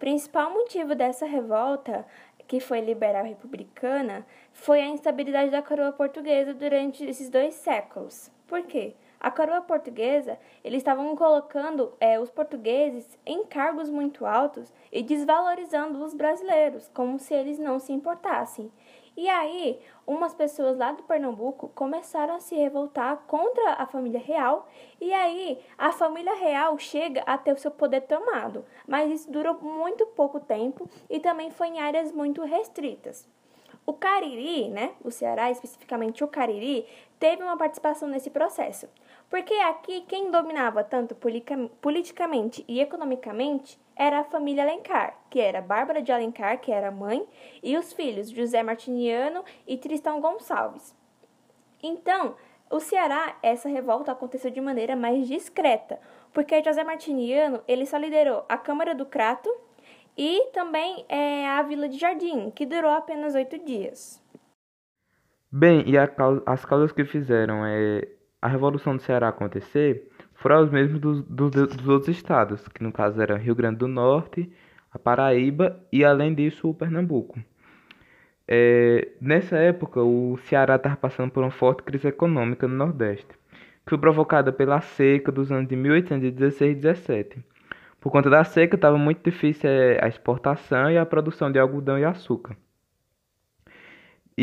principal motivo dessa revolta, que foi liberal republicana, foi a instabilidade da coroa portuguesa durante esses dois séculos. Por quê? A coroa portuguesa, eles estavam colocando é, os portugueses em cargos muito altos e desvalorizando os brasileiros, como se eles não se importassem. E aí, umas pessoas lá do Pernambuco começaram a se revoltar contra a família real, e aí a família real chega a ter o seu poder tomado, mas isso durou muito pouco tempo e também foi em áreas muito restritas. O Cariri, né, o Ceará, especificamente o Cariri, teve uma participação nesse processo. Porque aqui quem dominava tanto politicamente e economicamente era a família Alencar, que era Bárbara de Alencar, que era mãe, e os filhos José Martiniano e Tristão Gonçalves. Então, o Ceará, essa revolta aconteceu de maneira mais discreta, porque José Martiniano ele só liderou a Câmara do Crato e também é, a Vila de Jardim, que durou apenas oito dias. Bem, e as causas que fizeram é a Revolução do Ceará acontecer foram os mesmos dos, dos, dos outros estados, que no caso era Rio Grande do Norte, a Paraíba e, além disso, o Pernambuco. É, nessa época, o Ceará estava passando por uma forte crise econômica no Nordeste, que foi provocada pela seca dos anos de 1816 e 17. Por conta da seca, estava muito difícil é, a exportação e a produção de algodão e açúcar.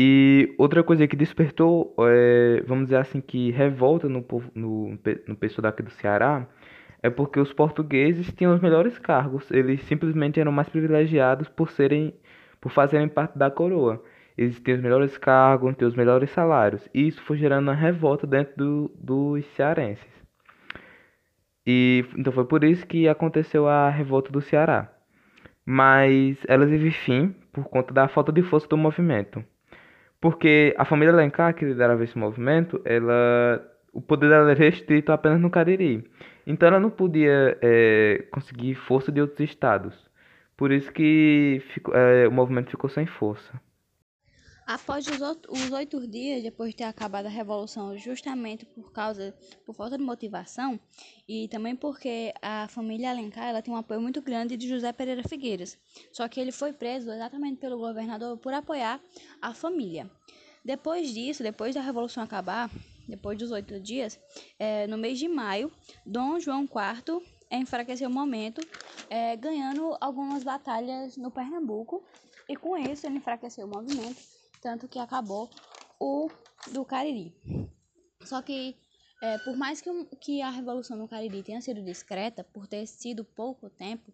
E outra coisa que despertou, é, vamos dizer assim, que revolta no, no, no pessoal daqui do Ceará, é porque os portugueses tinham os melhores cargos, eles simplesmente eram mais privilegiados por serem, por fazerem parte da coroa. Eles tinham os melhores cargos, tinham os melhores salários, e isso foi gerando uma revolta dentro do, dos cearenses. E então foi por isso que aconteceu a revolta do Ceará. Mas ela teve fim por conta da falta de força do movimento. Porque a família Alencar, que liderava esse movimento, ela, o poder dela era restrito apenas no Cariri. Então ela não podia é, conseguir força de outros estados. Por isso que é, o movimento ficou sem força. Após os oito dias, depois de ter acabado a revolução, justamente por causa, por falta de motivação e também porque a família Alencar ela tem um apoio muito grande de José Pereira Figueiras. Só que ele foi preso exatamente pelo governador por apoiar a família. Depois disso, depois da revolução acabar, depois dos oito dias, é, no mês de maio, Dom João IV enfraqueceu o momento, é, ganhando algumas batalhas no Pernambuco, e com isso ele enfraqueceu o movimento tanto que acabou o do Cariri. Só que, é, por mais que, que a Revolução no Cariri tenha sido discreta, por ter sido pouco tempo,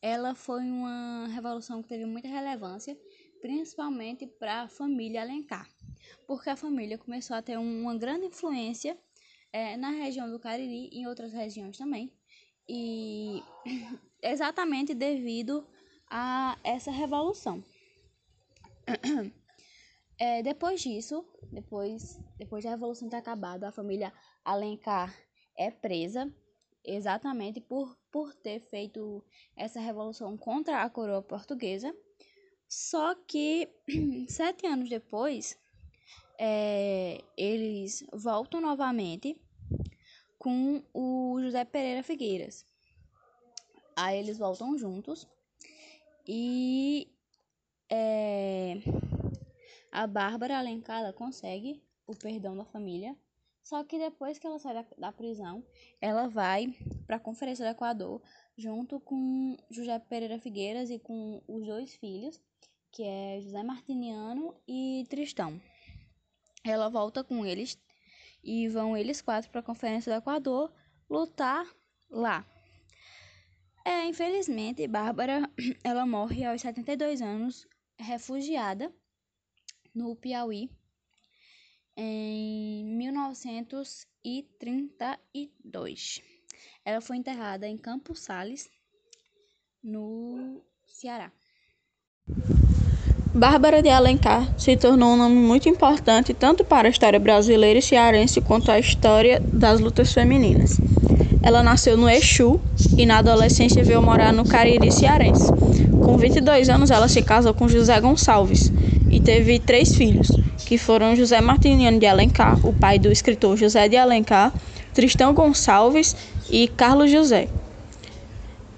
ela foi uma revolução que teve muita relevância, principalmente para a família Alencar, porque a família começou a ter uma grande influência é, na região do Cariri e em outras regiões também, e exatamente devido a essa revolução. É, depois disso, depois, depois da Revolução ter acabado, a família Alencar é presa exatamente por, por ter feito essa revolução contra a coroa portuguesa. Só que sete anos depois, é, eles voltam novamente com o José Pereira Figueiras. Aí eles voltam juntos e é, a Bárbara Alencar consegue o perdão da família, só que depois que ela sai da, da prisão, ela vai para a Conferência do Equador junto com José Pereira Figueiras e com os dois filhos, que é José Martiniano e Tristão. Ela volta com eles e vão eles quatro para a Conferência do Equador lutar lá. É, infelizmente, Bárbara, ela morre aos 72 anos, refugiada no Piauí em 1932. Ela foi enterrada em Campos Sales, no Ceará. Bárbara de Alencar se tornou um nome muito importante tanto para a história brasileira e cearense quanto a história das lutas femininas. Ela nasceu no Exu e na adolescência veio morar no Cariri cearense. Com 22 anos, ela se casou com José Gonçalves, e teve três filhos, que foram José Martiniano de Alencar, o pai do escritor José de Alencar, Tristão Gonçalves e Carlos José.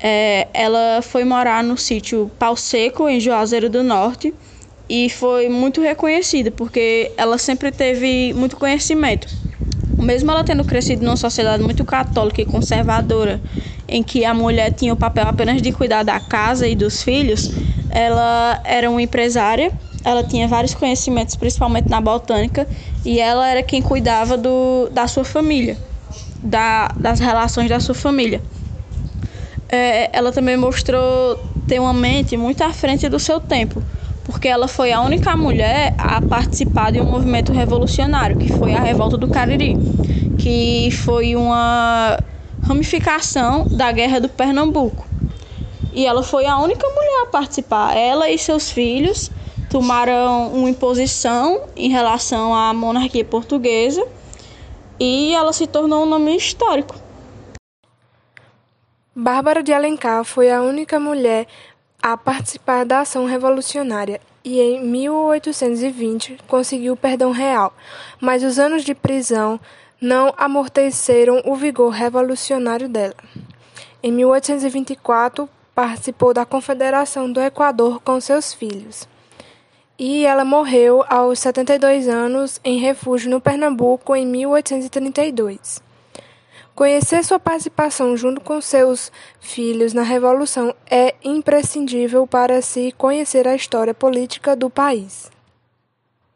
É, ela foi morar no sítio Pau Seco, em Juazeiro do Norte, e foi muito reconhecida porque ela sempre teve muito conhecimento. Mesmo ela tendo crescido numa sociedade muito católica e conservadora, em que a mulher tinha o papel apenas de cuidar da casa e dos filhos, ela era uma empresária, ela tinha vários conhecimentos, principalmente na botânica, e ela era quem cuidava do, da sua família, da, das relações da sua família é, ela também mostrou ter uma mente muito à frente do seu tempo, porque ela foi a única mulher a participar de um movimento revolucionário, que foi a Revolta do Cariri, que foi uma ramificação da Guerra do Pernambuco. E ela foi a única mulher a participar. Ela e seus filhos tomaram uma imposição em relação à monarquia portuguesa e ela se tornou um nome histórico. Bárbara de Alencar foi a única mulher a participar da ação revolucionária e em 1820 conseguiu perdão real, mas os anos de prisão não amorteceram o vigor revolucionário dela. Em 1824, participou da Confederação do Equador com seus filhos. E ela morreu aos 72 anos em refúgio no Pernambuco em 1832. Conhecer sua participação junto com seus filhos na Revolução é imprescindível para se conhecer a história política do país.